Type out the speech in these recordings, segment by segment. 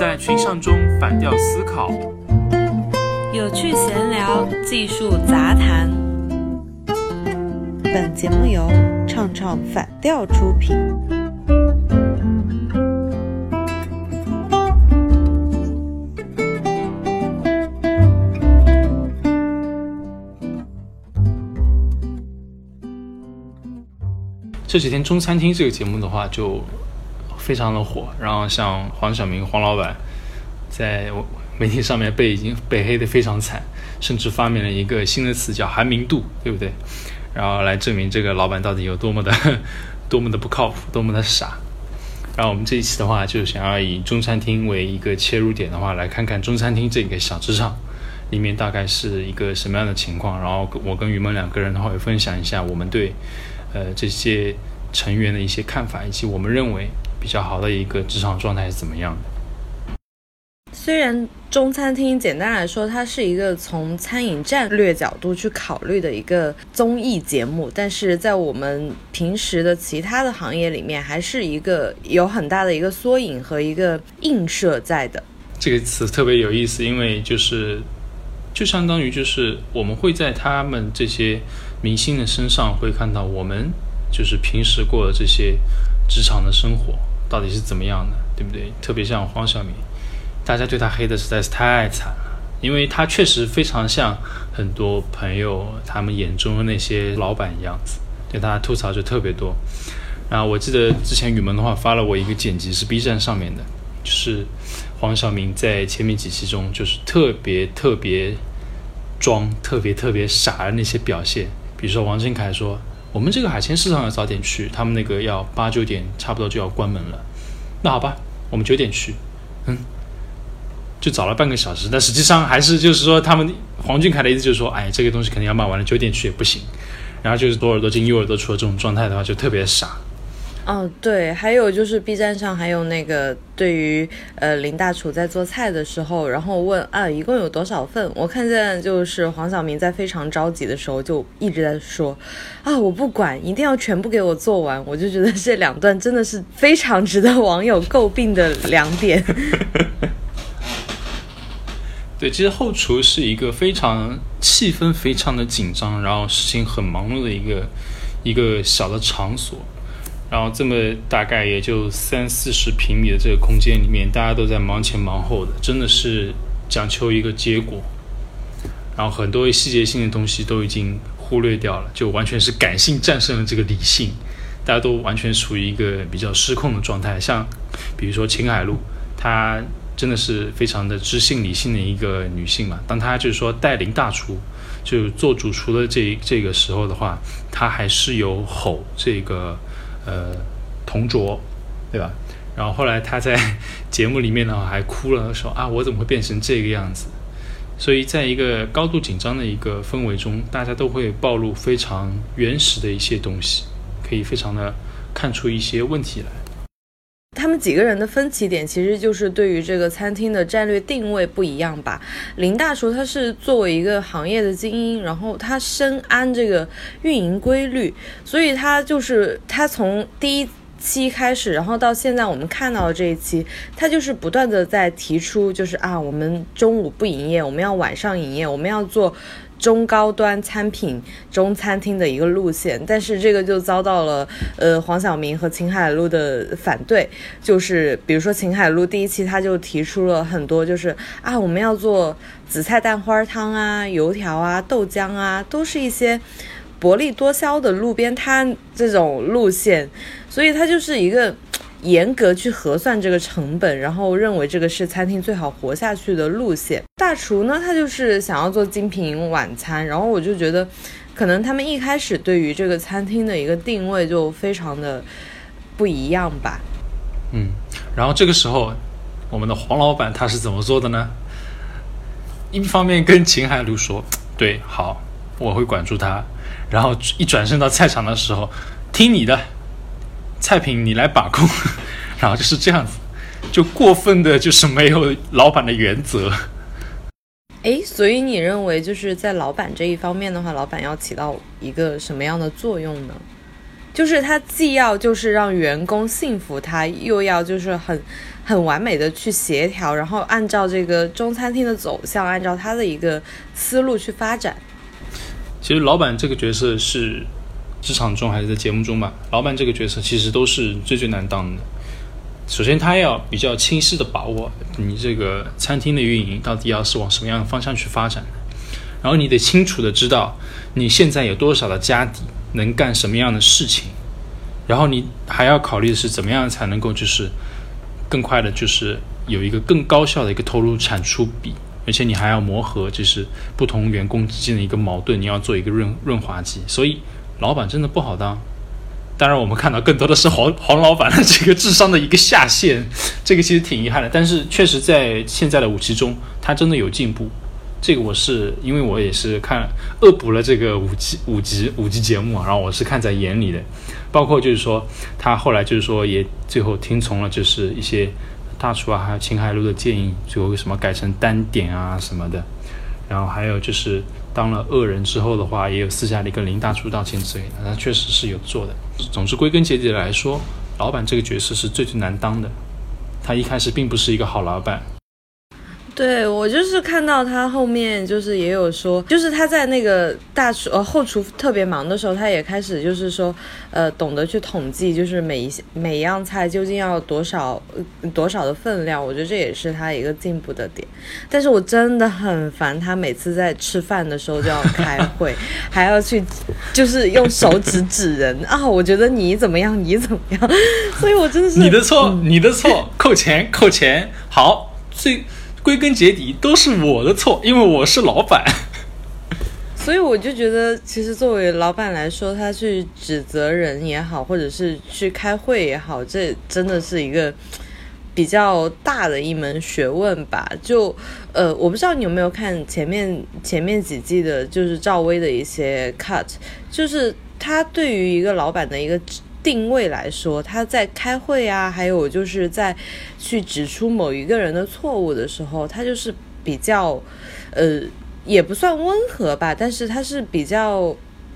在群像中反调思考，有趣闲聊，技术杂谈。本节目由唱唱反调出品。这几天中餐厅这个节目的话就非常的火，然后像黄晓明黄老板在媒体上面被已经被黑的非常惨，甚至发明了一个新的词叫“韩明度”，对不对？然后来证明这个老板到底有多么的 多么的不靠谱，多么的傻。然后我们这一期的话，就想要以中餐厅为一个切入点的话，来看看中餐厅这个小职场里面大概是一个什么样的情况。然后我跟于梦两个人的话，会分享一下我们对。呃，这些成员的一些看法，以及我们认为比较好的一个职场状态是怎么样的？虽然中餐厅简单来说，它是一个从餐饮战略角度去考虑的一个综艺节目，但是在我们平时的其他的行业里面，还是一个有很大的一个缩影和一个映射在的。这个词特别有意思，因为就是就相当于就是我们会在他们这些。明星的身上会看到我们就是平时过的这些职场的生活到底是怎么样的，对不对？特别像黄晓明，大家对他黑的实在是太惨了，因为他确实非常像很多朋友他们眼中的那些老板一样子，对他吐槽就特别多。然后我记得之前雨萌的话发了我一个剪辑是 B 站上面的，就是黄晓明在前面几期中就是特别特别装、特别特别傻的那些表现。比如说王俊凯说：“我们这个海鲜市场要早点去，他们那个要八九点差不多就要关门了。那好吧，我们九点去，嗯，就早了半个小时。但实际上还是就是说，他们黄俊凯的意思就是说，哎，这个东西肯定要卖完了，九点去也不行。然后就是左耳朵进右耳朵出的这种状态的话，就特别傻。”哦，对，还有就是 B 站上还有那个对于呃林大厨在做菜的时候，然后问啊一共有多少份？我看见就是黄晓明在非常着急的时候就一直在说啊我不管，一定要全部给我做完。我就觉得这两段真的是非常值得网友诟病的两点。对，其实后厨是一个非常气氛非常的紧张，然后事情很忙碌的一个一个小的场所。然后这么大概也就三四十平米的这个空间里面，大家都在忙前忙后的，真的是讲求一个结果。然后很多细节性的东西都已经忽略掉了，就完全是感性战胜了这个理性，大家都完全处于一个比较失控的状态。像比如说秦海璐，她真的是非常的知性理性的一个女性嘛。当她就是说带领大厨就做主厨的这这个时候的话，她还是有吼这个。呃，同桌，对吧？然后后来他在 节目里面呢还哭了，说啊，我怎么会变成这个样子？所以在一个高度紧张的一个氛围中，大家都会暴露非常原始的一些东西，可以非常的看出一些问题来。他们几个人的分歧点，其实就是对于这个餐厅的战略定位不一样吧。林大厨他是作为一个行业的精英，然后他深谙这个运营规律，所以他就是他从第一期开始，然后到现在我们看到的这一期，他就是不断的在提出，就是啊，我们中午不营业，我们要晚上营业，我们要做。中高端餐品中餐厅的一个路线，但是这个就遭到了呃黄晓明和秦海璐的反对。就是比如说秦海璐第一期他就提出了很多，就是啊我们要做紫菜蛋花汤啊、油条啊、豆浆啊，都是一些薄利多销的路边摊这种路线，所以它就是一个。严格去核算这个成本，然后认为这个是餐厅最好活下去的路线。大厨呢，他就是想要做精品晚餐，然后我就觉得，可能他们一开始对于这个餐厅的一个定位就非常的不一样吧。嗯，然后这个时候，我们的黄老板他是怎么做的呢？一方面跟秦海璐说：“对，好，我会管住他。”然后一转身到菜场的时候，听你的。菜品你来把控，然后就是这样子，就过分的就是没有老板的原则。哎，所以你认为就是在老板这一方面的话，老板要起到一个什么样的作用呢？就是他既要就是让员工信服他，又要就是很很完美的去协调，然后按照这个中餐厅的走向，按照他的一个思路去发展。其实老板这个角色是职场中还是在节目中吧？老板这个角色其实都是最最难当的。首先，他要比较清晰的把握你这个餐厅的运营到底要是往什么样的方向去发展，然后你得清楚的知道你现在有多少的家底，能干什么样的事情，然后你还要考虑的是怎么样才能够就是更快的，就是有一个更高效的一个投入产出比，而且你还要磨合就是不同员工之间的一个矛盾，你要做一个润润滑剂，所以老板真的不好当。当然，我们看到更多的是黄黄老板的这个智商的一个下限，这个其实挺遗憾的。但是，确实在现在的五期中，他真的有进步。这个我是因为我也是看恶补了这个五级五集五集节目啊，然后我是看在眼里的。包括就是说，他后来就是说也最后听从了就是一些大厨啊，还有秦海璐的建议，最后什么改成单点啊什么的。然后还有就是当了恶人之后的话，也有私下里跟林大厨道歉之类的，他确实是有做的。总之，归根结底来说，老板这个角色是最最难当的。他一开始并不是一个好老板。对我就是看到他后面就是也有说，就是他在那个大厨呃后厨特别忙的时候，他也开始就是说，呃，懂得去统计，就是每一每一样菜究竟要多少多少的分量。我觉得这也是他一个进步的点。但是我真的很烦他每次在吃饭的时候就要开会，还要去就是用手指指人啊！我觉得你怎么样，你怎么样？所以我真的是你的错，你的错，扣钱，扣钱。好，最。归根结底都是我的错，因为我是老板。所以我就觉得，其实作为老板来说，他去指责人也好，或者是去开会也好，这真的是一个比较大的一门学问吧。就呃，我不知道你有没有看前面前面几季的，就是赵薇的一些 cut，就是他对于一个老板的一个。定位来说，他在开会啊，还有就是在去指出某一个人的错误的时候，他就是比较，呃，也不算温和吧，但是他是比较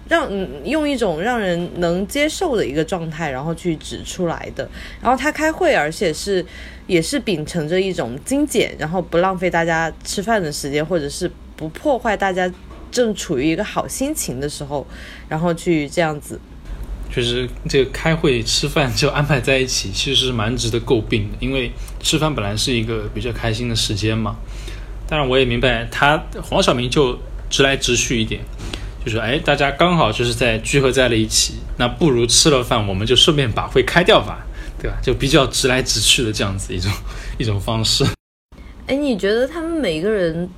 让用一种让人能接受的一个状态，然后去指出来的。然后他开会，而且是也是秉承着一种精简，然后不浪费大家吃饭的时间，或者是不破坏大家正处于一个好心情的时候，然后去这样子。就是这个开会吃饭就安排在一起，其实是蛮值得诟病的。因为吃饭本来是一个比较开心的时间嘛。当然，我也明白他黄晓明就直来直去一点，就是哎，大家刚好就是在聚合在了一起，那不如吃了饭，我们就顺便把会开掉吧，对吧？就比较直来直去的这样子一种一种方式。哎，你觉得他们每个人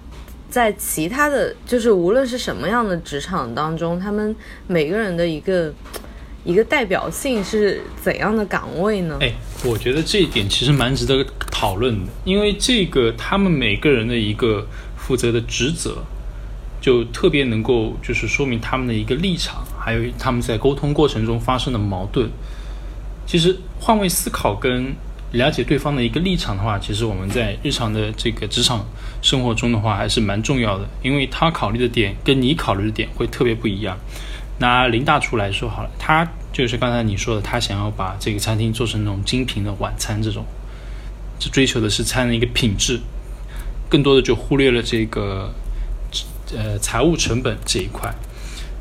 在其他的就是无论是什么样的职场当中，他们每个人的一个。一个代表性是怎样的岗位呢？哎，我觉得这一点其实蛮值得讨论的，因为这个他们每个人的一个负责的职责，就特别能够就是说明他们的一个立场，还有他们在沟通过程中发生的矛盾。其实换位思考跟了解对方的一个立场的话，其实我们在日常的这个职场生活中的话还是蛮重要的，因为他考虑的点跟你考虑的点会特别不一样。拿林大厨来说好了，他就是刚才你说的，他想要把这个餐厅做成那种精品的晚餐，这种，就追求的是餐的一个品质，更多的就忽略了这个，呃，财务成本这一块，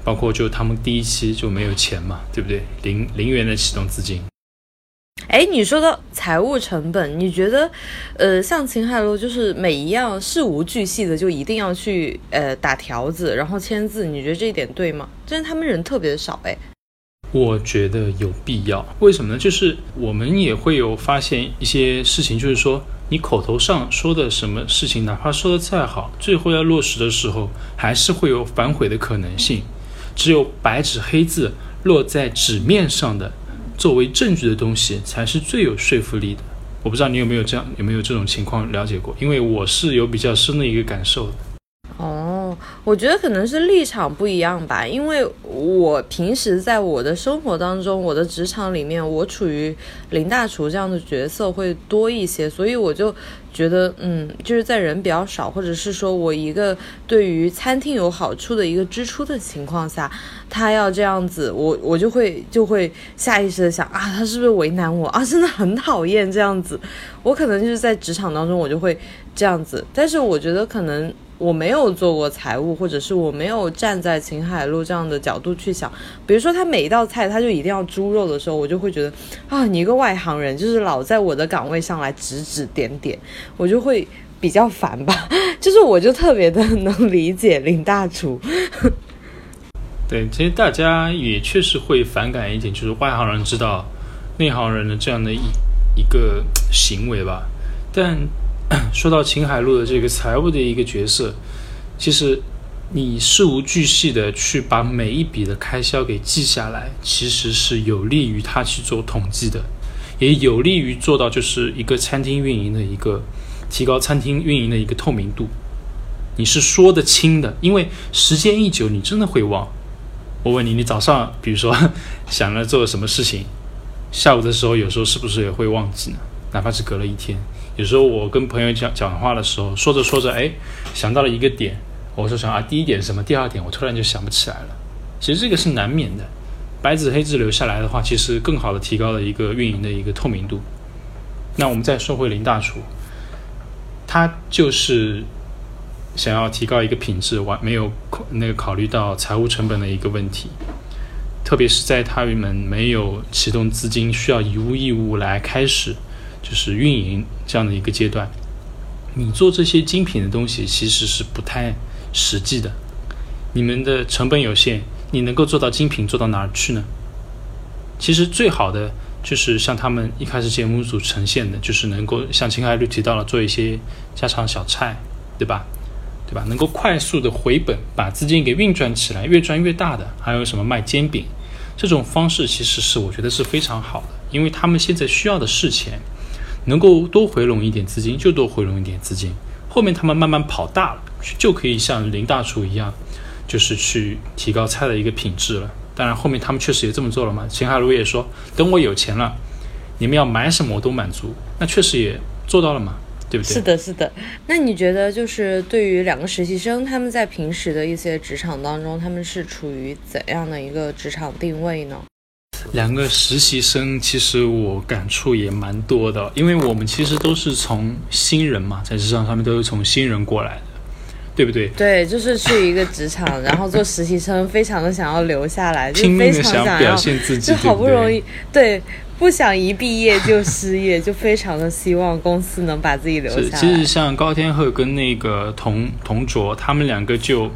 包括就他们第一期就没有钱嘛，对不对？零零元的启动资金。哎，你说的财务成本，你觉得，呃，像秦海璐就是每一样事无巨细的就一定要去呃打条子，然后签字，你觉得这一点对吗？但是他们人特别少，哎，我觉得有必要。为什么呢？就是我们也会有发现一些事情，就是说你口头上说的什么事情，哪怕说的再好，最后要落实的时候，还是会有反悔的可能性。只有白纸黑字落在纸面上的。作为证据的东西才是最有说服力的。我不知道你有没有这样有没有这种情况了解过？因为我是有比较深的一个感受的。我觉得可能是立场不一样吧，因为我平时在我的生活当中，我的职场里面，我处于林大厨这样的角色会多一些，所以我就觉得，嗯，就是在人比较少，或者是说我一个对于餐厅有好处的一个支出的情况下，他要这样子，我 我就会就会下意识的想啊，他是不是为难我啊？真的很讨厌这样子，我可能就是在职场当中我就会这样子，但是我觉得可能。我没有做过财务，或者是我没有站在秦海璐这样的角度去想。比如说，他每一道菜他就一定要猪肉的时候，我就会觉得啊，你一个外行人，就是老在我的岗位上来指指点点，我就会比较烦吧。就是我就特别的能理解林大厨。对，其实大家也确实会反感一点，就是外行人知道内行人的这样的一一个行为吧，但。说到秦海璐的这个财务的一个角色，其实你事无巨细的去把每一笔的开销给记下来，其实是有利于他去做统计的，也有利于做到就是一个餐厅运营的一个提高餐厅运营的一个透明度。你是说得清的，因为时间一久，你真的会忘。我问你，你早上比如说 想着做什么事情，下午的时候有时候是不是也会忘记呢？哪怕是隔了一天。有时候我跟朋友讲讲话的时候，说着说着，哎，想到了一个点，我说想啊，第一点什么，第二点我突然就想不起来了。其实这个是难免的，白纸黑字留下来的话，其实更好的提高了一个运营的一个透明度。那我们再说回林大厨，他就是想要提高一个品质，完没有考那个考虑到财务成本的一个问题，特别是在他们没有启动资金，需要以物易物来开始。就是运营这样的一个阶段，你做这些精品的东西其实是不太实际的。你们的成本有限，你能够做到精品做到哪儿去呢？其实最好的就是像他们一开始节目组呈现的，就是能够像秦海律提到了做一些家常小菜，对吧？对吧？能够快速的回本，把资金给运转起来，越赚越大的，还有什么卖煎饼这种方式，其实是我觉得是非常好的，因为他们现在需要的是钱。能够多回笼一点资金就多回笼一点资金，后面他们慢慢跑大了，就可以像林大厨一样，就是去提高菜的一个品质了。当然后面他们确实也这么做了嘛。秦海璐也说，等我有钱了，你们要买什么我都满足。那确实也做到了嘛，对不对？是的，是的。那你觉得就是对于两个实习生，他们在平时的一些职场当中，他们是处于怎样的一个职场定位呢？两个实习生，其实我感触也蛮多的，因为我们其实都是从新人嘛，在职场上面都是从新人过来的，对不对？对，就是去一个职场，然后做实习生，非常的想要留下来，就拼命的想表现自己，就好不容易，对，不想一毕业就失业，就非常的希望公司能把自己留下来。其实像高天鹤跟那个童童卓，他们两个就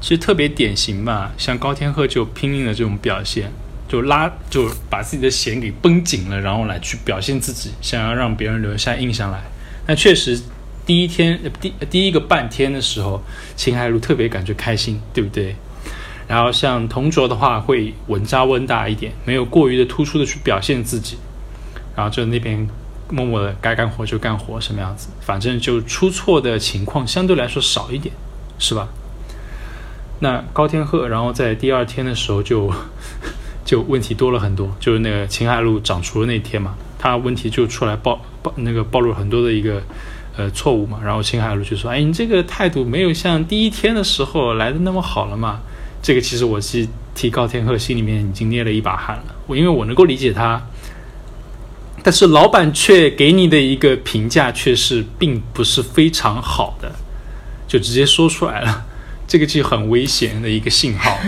其实特别典型吧，像高天鹤就拼命的这种表现。就拉，就把自己的弦给绷紧了，然后来去表现自己，想要让别人留下印象来。那确实，第一天第第一个半天的时候，秦海璐特别感觉开心，对不对？然后像同卓的话，会稳扎稳打一点，没有过于的突出的去表现自己，然后就那边默默的该干活就干活，什么样子？反正就出错的情况相对来说少一点，是吧？那高天鹤，然后在第二天的时候就。就问题多了很多，就是那个秦海璐长厨的那天嘛，他问题就出来暴暴那个暴露很多的一个呃错误嘛，然后秦海璐就说：“哎，你这个态度没有像第一天的时候来的那么好了嘛。”这个其实我是替高天鹤心里面已经捏了一把汗了，我因为我能够理解他，但是老板却给你的一个评价却是并不是非常好的，就直接说出来了，这个就很危险的一个信号。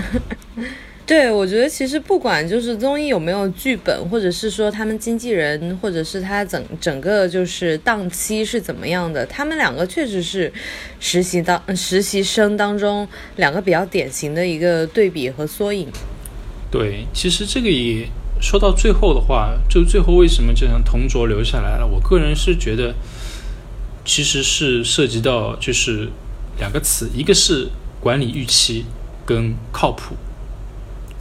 对，我觉得其实不管就是综艺有没有剧本，或者是说他们经纪人，或者是他整整个就是档期是怎么样的，他们两个确实是实习当实习生当中两个比较典型的一个对比和缩影。对，其实这个也说到最后的话，就最后为什么这样同桌留下来了？我个人是觉得，其实是涉及到就是两个词，一个是管理预期跟靠谱。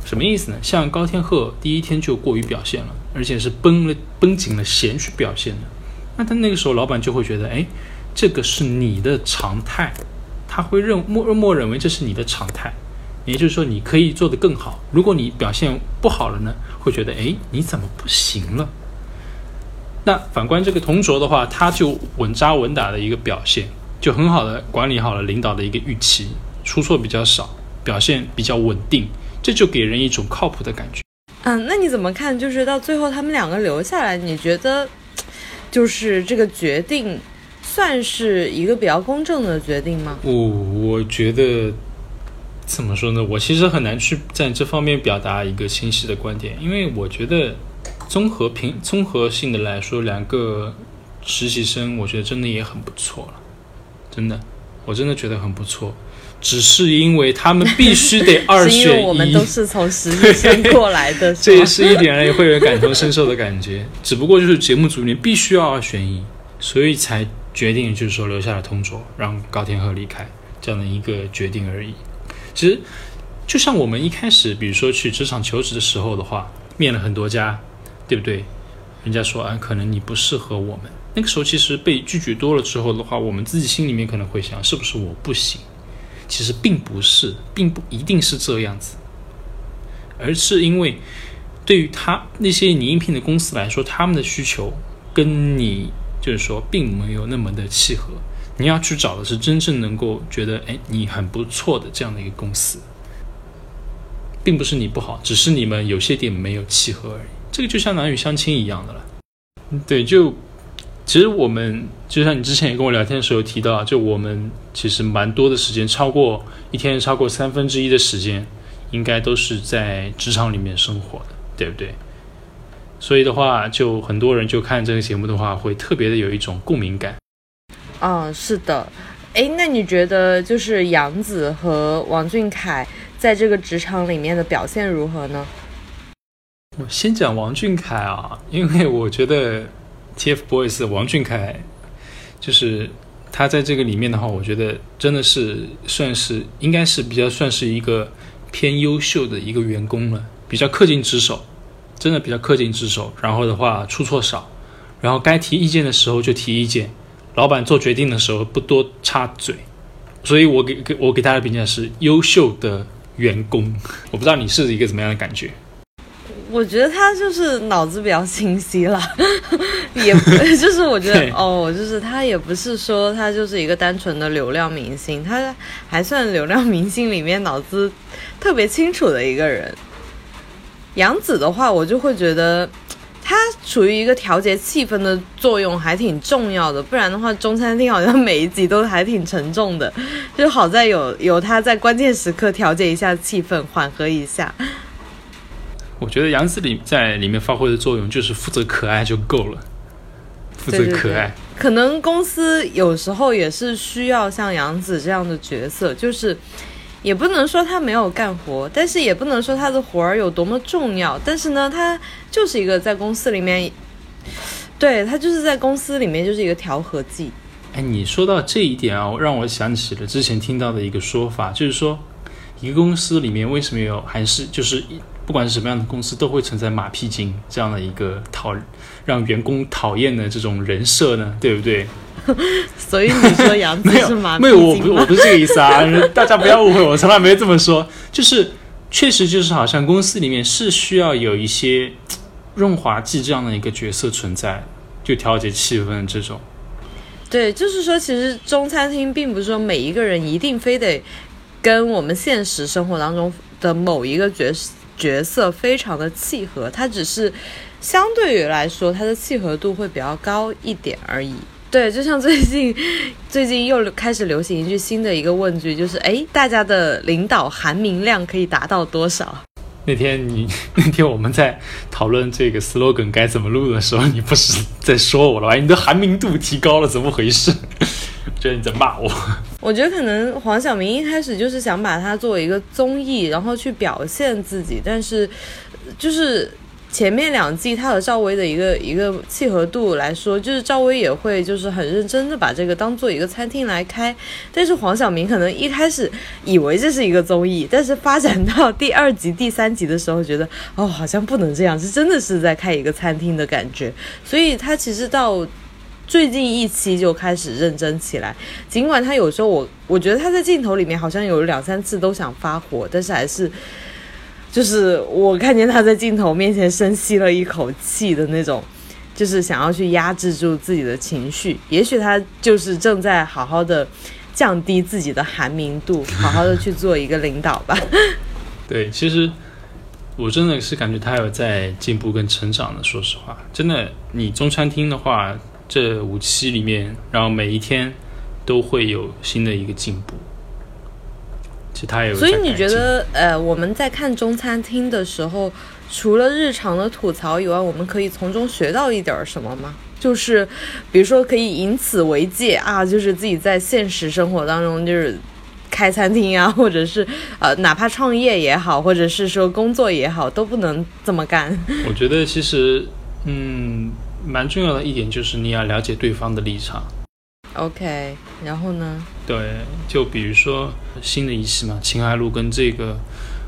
什么意思呢？像高天鹤第一天就过于表现了，而且是绷了绷紧了弦去表现的，那他那个时候老板就会觉得，哎，这个是你的常态，他会认默默认为这是你的常态，也就是说你可以做得更好。如果你表现不好了呢，会觉得哎你怎么不行了？那反观这个同卓的话，他就稳扎稳打的一个表现，就很好的管理好了领导的一个预期，出错比较少，表现比较稳定，这就给人一种靠谱的感觉。嗯，那你怎么看？就是到最后他们两个留下来，你觉得就是这个决定算是一个比较公正的决定吗？我我觉得怎么说呢？我其实很难去在这方面表达一个清晰的观点，因为我觉得综合评综合性的来说，两个实习生，我觉得真的也很不错了，真的，我真的觉得很不错。只是因为他们必须得 二选一，是因为我们都是从实习生过来的，这也是一点也会有感同身受的感觉。只不过就是节目组里面必须要二选一，所以才决定就是说留下了同桌，让高天鹤离开这样的一个决定而已。其实就像我们一开始，比如说去职场求职的时候的话，面了很多家，对不对？人家说啊，可能你不适合我们。那个时候其实被拒绝多了之后的话，我们自己心里面可能会想，是不是我不行？其实并不是，并不一定是这样子，而是因为对于他那些你应聘的公司来说，他们的需求跟你就是说并没有那么的契合。你要去找的是真正能够觉得哎你很不错的这样的一个公司，并不是你不好，只是你们有些点没有契合而已。这个就像男女相亲一样的了，对，就。其实我们就像你之前也跟我聊天的时候提到，就我们其实蛮多的时间，超过一天超过三分之一的时间，应该都是在职场里面生活的，对不对？所以的话，就很多人就看这个节目的话，会特别的有一种共鸣感。嗯，是的。哎，那你觉得就是杨紫和王俊凯在这个职场里面的表现如何呢？我先讲王俊凯啊，因为我觉得。TFBOYS 王俊凯，就是他在这个里面的话，我觉得真的是算是应该是比较算是一个偏优秀的一个员工了，比较恪尽职守，真的比较恪尽职守。然后的话出错少，然后该提意见的时候就提意见，老板做决定的时候不多插嘴，所以我给给我给他的评价是优秀的员工。我不知道你是一个怎么样的感觉。我觉得他就是脑子比较清晰了，也 就是我觉得哦，就是他也不是说他就是一个单纯的流量明星，他还算流量明星里面脑子特别清楚的一个人。杨紫的话，我就会觉得他处于一个调节气氛的作用还挺重要的，不然的话，中餐厅好像每一集都还挺沉重的，就好在有有他在关键时刻调节一下气氛，缓和一下。我觉得杨紫里在里面发挥的作用就是负责可爱就够了，负责可爱。可能公司有时候也是需要像杨紫这样的角色，就是也不能说她没有干活，但是也不能说她的活儿有多么重要。但是呢，她就是一个在公司里面，对她就是在公司里面就是一个调和剂。哎，你说到这一点啊，让我想起了之前听到的一个说法，就是说一个公司里面为什么有还是就是一。不管是什么样的公司，都会存在马屁精这样的一个讨让员工讨厌的这种人设呢，对不对？所以你说杨子是马屁精 没有，我不，我不是这个意思啊！大家不要误会，我从来没这么说。就是确实就是好像公司里面是需要有一些润滑剂这样的一个角色存在，就调节气氛这种。对，就是说，其实中餐厅并不是说每一个人一定非得跟我们现实生活当中的某一个角色。角色非常的契合，它只是相对于来说，它的契合度会比较高一点而已。对，就像最近 最近又开始流行一句新的一个问句，就是哎，大家的领导含名量可以达到多少？那天你 那天我们在讨论这个 slogan 该怎么录的时候，你不是在说我了吧？你的含名度提高了，怎么回事？觉 得你在骂我。我觉得可能黄晓明一开始就是想把它作为一个综艺，然后去表现自己，但是就是前面两季他和赵薇的一个一个契合度来说，就是赵薇也会就是很认真的把这个当做一个餐厅来开，但是黄晓明可能一开始以为这是一个综艺，但是发展到第二集、第三集的时候，觉得哦好像不能这样，是真的是在开一个餐厅的感觉，所以他其实到。最近一期就开始认真起来。尽管他有时候我我觉得他在镜头里面好像有两三次都想发火，但是还是就是我看见他在镜头面前深吸了一口气的那种，就是想要去压制住自己的情绪。也许他就是正在好好的降低自己的寒明度，好好的去做一个领导吧。对，其实我真的是感觉他有在进步跟成长的。说实话，真的，你中餐厅的话，这五期里面，然后每一天都会有新的一个进步。其实他也有所以你觉得，呃，我们在看中餐厅的时候，除了日常的吐槽以外，我们可以从中学到一点儿什么吗？就是，比如说可以以此为戒啊，就是自己在现实生活当中就是。开餐厅啊，或者是呃，哪怕创业也好，或者是说工作也好，都不能这么干。我觉得其实，嗯，蛮重要的一点就是你要了解对方的立场。OK，然后呢？对，就比如说新的一期嘛，秦海璐跟这个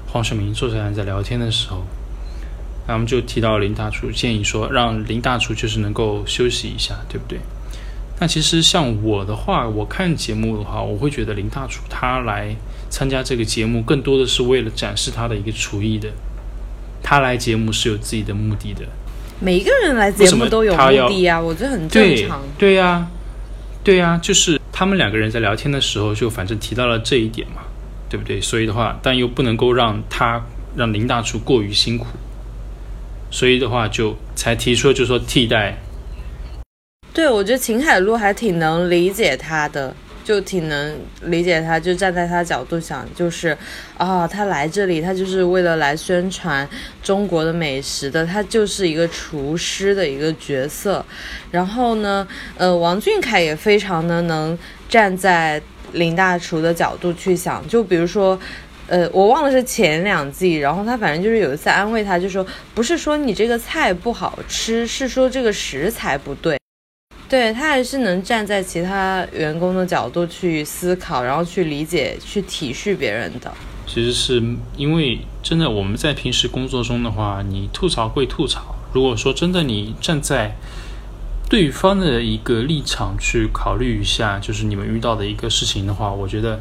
黄晓明坐下来在聊天的时候，他们就提到林大厨建议说，让林大厨就是能够休息一下，对不对？那其实像我的话，我看节目的话，我会觉得林大厨他来参加这个节目，更多的是为了展示他的一个厨艺的。他来节目是有自己的目的的。每一个人来节目都有目的啊，我觉得很正常。对呀、对呀、就是他们两个人在聊天的时候，就反正提到了这一点嘛，对不对？所以的话，但又不能够让他让林大厨过于辛苦，所以的话就才提出了就说替代。对，我觉得秦海璐还挺能理解他的，就挺能理解他，就站在他角度想，就是啊、他来这里，他就是为了来宣传中国的美食的，他就是一个厨师的一个角色。然后呢，呃，王俊凯也非常的能站在林大厨的角度去想，就比如说。呃，我忘了是前两季，然后他反正就是有一次安慰他，就说不是说你这个菜不好吃，是说这个食材不对。对他还是能站在其他员工的角度去思考，然后去理解、去体恤别人的。其实是因为真的我们在平时工作中的话，你吐槽归吐槽，如果说真的你站在对方的一个立场去考虑一下，就是你们遇到的一个事情的话，我觉得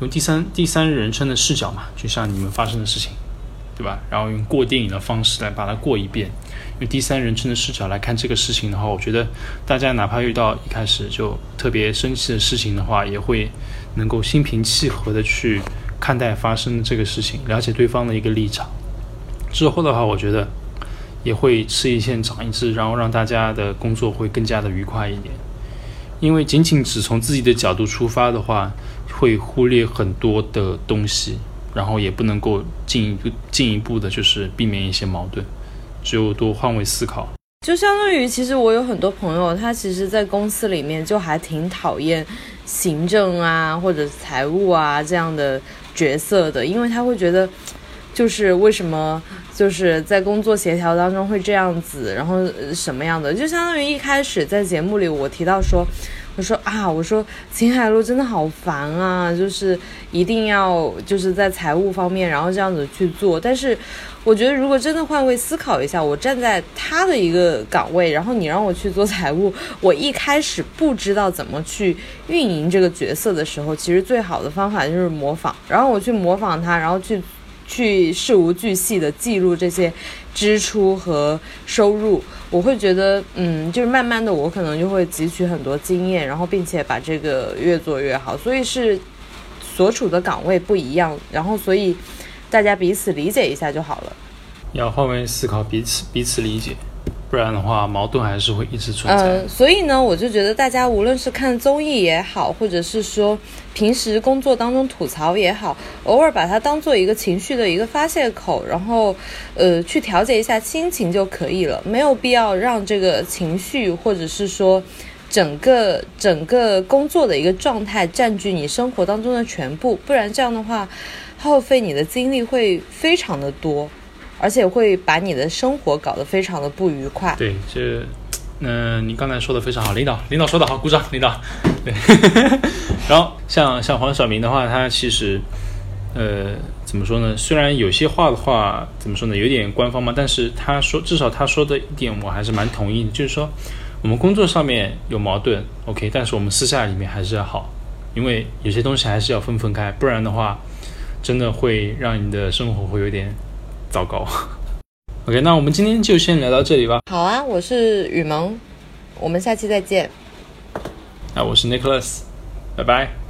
用第三第三人称的视角嘛，就像你们发生的事情，对吧？然后用过电影的方式来把它过一遍，用第三人称的视角来看这个事情的话，我觉得大家哪怕遇到一开始就特别生气的事情的话，也会能够心平气和的去看待发生的这个事情，了解对方的一个立场。之后的话，我觉得也会吃一堑长一智，然后让大家的工作会更加的愉快一点。因为仅仅只从自己的角度出发的话，会忽略很多的东西，然后也不能够进一步进一步的，就是避免一些矛盾。只有多换位思考。就相当于，其实我有很多朋友，他其实，在公司里面就还挺讨厌行政啊或者财务啊这样的角色的，因为他会觉得，就是为什么就是在工作协调当中会这样子，然后什么样的，就相当于一开始在节目里我提到说。我说啊，我说秦海璐真的好烦啊，就是一定要就是在财务方面，然后这样子去做。但是我觉得，如果真的换位思考一下，我站在他的一个岗位，然后你让我去做财务，我一开始不知道怎么去运营这个角色的时候，其实最好的方法就是模仿，然后我去模仿他，然后去去事无巨细的记录这些支出和收入，我会觉得，嗯，就是慢慢的，我可能就会汲取很多经验，然后并且把这个越做越好。所以是所处的岗位不一样，然后所以大家彼此理解一下就好了。要换位思考，彼此彼此理解，不然的话矛盾还是会一直存在。呃，所以呢，我就觉得大家无论是看综艺也好，或者是说平时工作当中吐槽也好，偶尔把它当做一个情绪的一个发泄口，然后呃去调节一下心情就可以了，没有必要让这个情绪或者是说整个整个工作的一个状态占据你生活当中的全部，不然这样的话耗费你的精力会非常的多。而且会把你的生活搞得非常的不愉快。对，这，嗯、你刚才说的非常好，领导，领导说的好，鼓掌，领导。对，然后像像黄晓明的话，他其实，呃，怎么说呢？虽然有些话的话，怎么说呢，有点官方嘛，但是他说，至少他说的一点，我还是蛮同意的，就是说，我们工作上面有矛盾，OK，但是我们私下里面还是要好，因为有些东西还是要分分开，不然的话，真的会让你的生活会有点糟糕。OK，那我们今天就先聊到这里吧。好啊，我是雨萌，我们下期再见。那我是 Nicholas，拜拜。